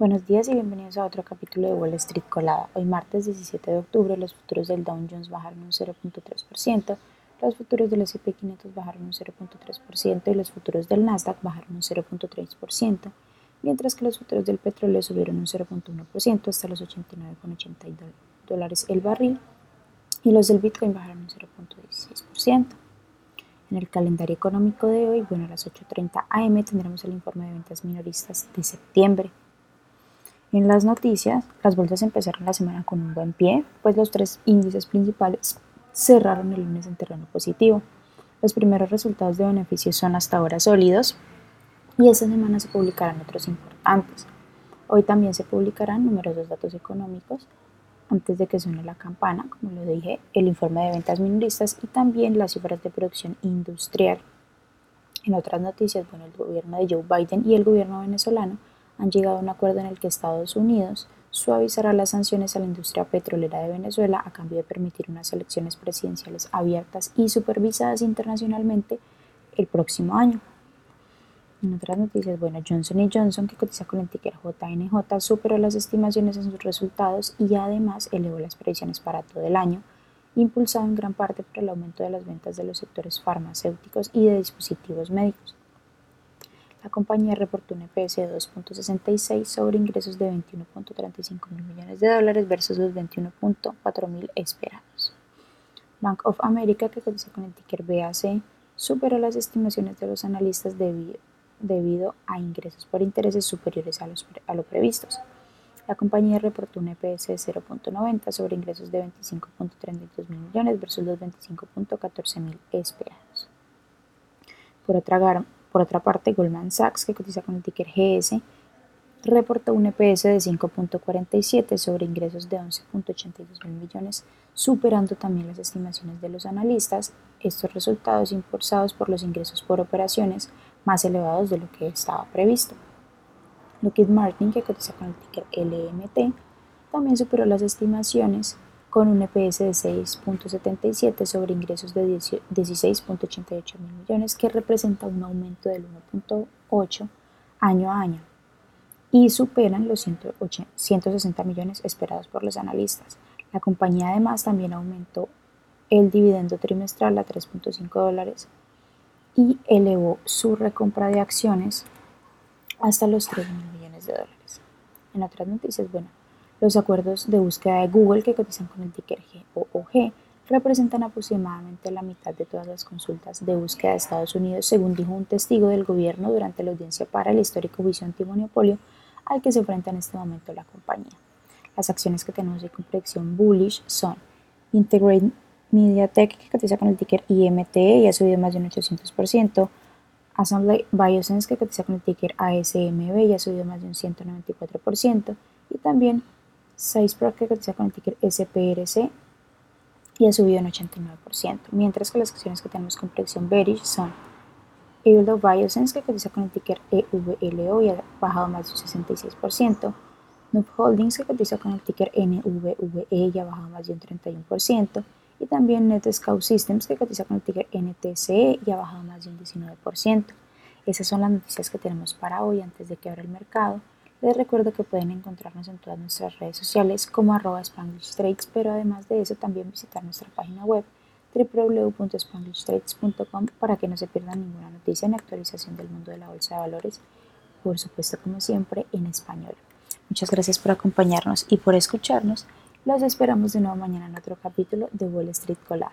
Buenos días y bienvenidos a otro capítulo de Wall Street Colada. Hoy martes 17 de octubre los futuros del Dow Jones bajaron un 0.3%, los futuros del S&P 500 bajaron un 0.3% y los futuros del Nasdaq bajaron un 0.3%, mientras que los futuros del petróleo subieron un 0.1% hasta los 89,80 dólares el barril y los del Bitcoin bajaron un 0.16%. En el calendario económico de hoy, bueno, a las 8.30 am tendremos el informe de ventas minoristas de septiembre. En las noticias, las bolsas empezaron la semana con un buen pie, pues los tres índices principales cerraron el lunes en terreno positivo. Los primeros resultados de beneficios son hasta ahora sólidos y esta semana se publicarán otros importantes. Hoy también se publicarán numerosos datos económicos antes de que suene la campana, como lo dije, el informe de ventas minoristas y también las cifras de producción industrial. En otras noticias, bueno, el gobierno de Joe Biden y el gobierno venezolano han llegado a un acuerdo en el que Estados Unidos suavizará las sanciones a la industria petrolera de Venezuela a cambio de permitir unas elecciones presidenciales abiertas y supervisadas internacionalmente el próximo año. En otras noticias, bueno, Johnson Johnson, que cotiza con el ticker JNJ, superó las estimaciones en sus resultados y además elevó las previsiones para todo el año, impulsado en gran parte por el aumento de las ventas de los sectores farmacéuticos y de dispositivos médicos. La compañía reportó un EPS de 2.66 sobre ingresos de 21.35 mil millones de dólares versus los 21.4 mil esperados. Bank of America, que cotiza con el ticker BAC, superó las estimaciones de los analistas debido, a ingresos por intereses superiores a, los, a lo previstos. La compañía reportó un EPS de 0.90 sobre ingresos de 25.32 mil millones versus los 25.14 mil esperados. Por otra, por otra parte, Goldman Sachs, que cotiza con el ticker GS, reportó un EPS de 5.47 sobre ingresos de 11.82 mil millones, superando también las estimaciones de los analistas, estos resultados impulsados por los ingresos por operaciones más elevados de lo que estaba previsto. Lockheed Martin, que cotiza con el ticker LMT, también superó las estimaciones con un EPS de 6.77 sobre ingresos de 16.88 mil millones, que representa un aumento del 1.8 año a año y superan los 160 millones esperados por los analistas. La compañía además también aumentó el dividendo trimestral a 3.5 dólares y elevó su recompra de acciones hasta los 3 mil millones de dólares. En otras noticias, bueno, los acuerdos de búsqueda de Google que cotizan con el ticker GOOG representan aproximadamente la mitad de todas las consultas de búsqueda de Estados Unidos, según dijo un testigo del gobierno durante la audiencia para el histórico juicio antimonopolio al que se enfrenta en este momento la compañía. Las acciones que tenemos de complexión bullish son Integrate MediaTek, que cotiza con el ticker IMT y ha subido más de un 800%, Assembly Biosense, que cotiza con el ticker ASMB y ha subido más de un 194%, y también Pro que cotiza con el ticker SPRC y ha subido un 89%, mientras que las acciones que tenemos con predicción bearish son Evilo Biosense que cotiza con el ticker EVLO y ha bajado más de un 66%, Noob Holdings que cotiza con el ticker NVVE y ha bajado más de un 31%, y también Netscout Systems que cotiza con el ticker NTCE y ha bajado más de un 19%. Esas son las noticias que tenemos para hoy antes de que abra el mercado. Les recuerdo que pueden encontrarnos en todas nuestras redes sociales como arroba Spanglish pero además de eso también visitar nuestra página web www.spanglishtrades.com para que no se pierdan ninguna noticia ni actualización del mundo de la bolsa de valores, por supuesto como siempre en español. Muchas gracias por acompañarnos y por escucharnos. Los esperamos de nuevo mañana en otro capítulo de Wall Street Colada.